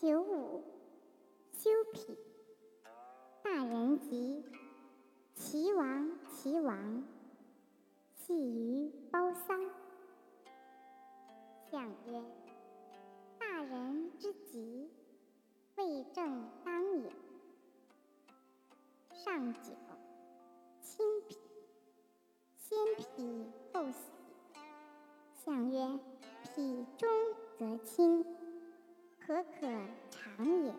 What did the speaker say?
九五，修脾。大人吉，齐王齐王，系于包桑。相曰：大人之吉，未正当也。上九，清脾。先脾后喜。相曰：脾中则清，可可长也？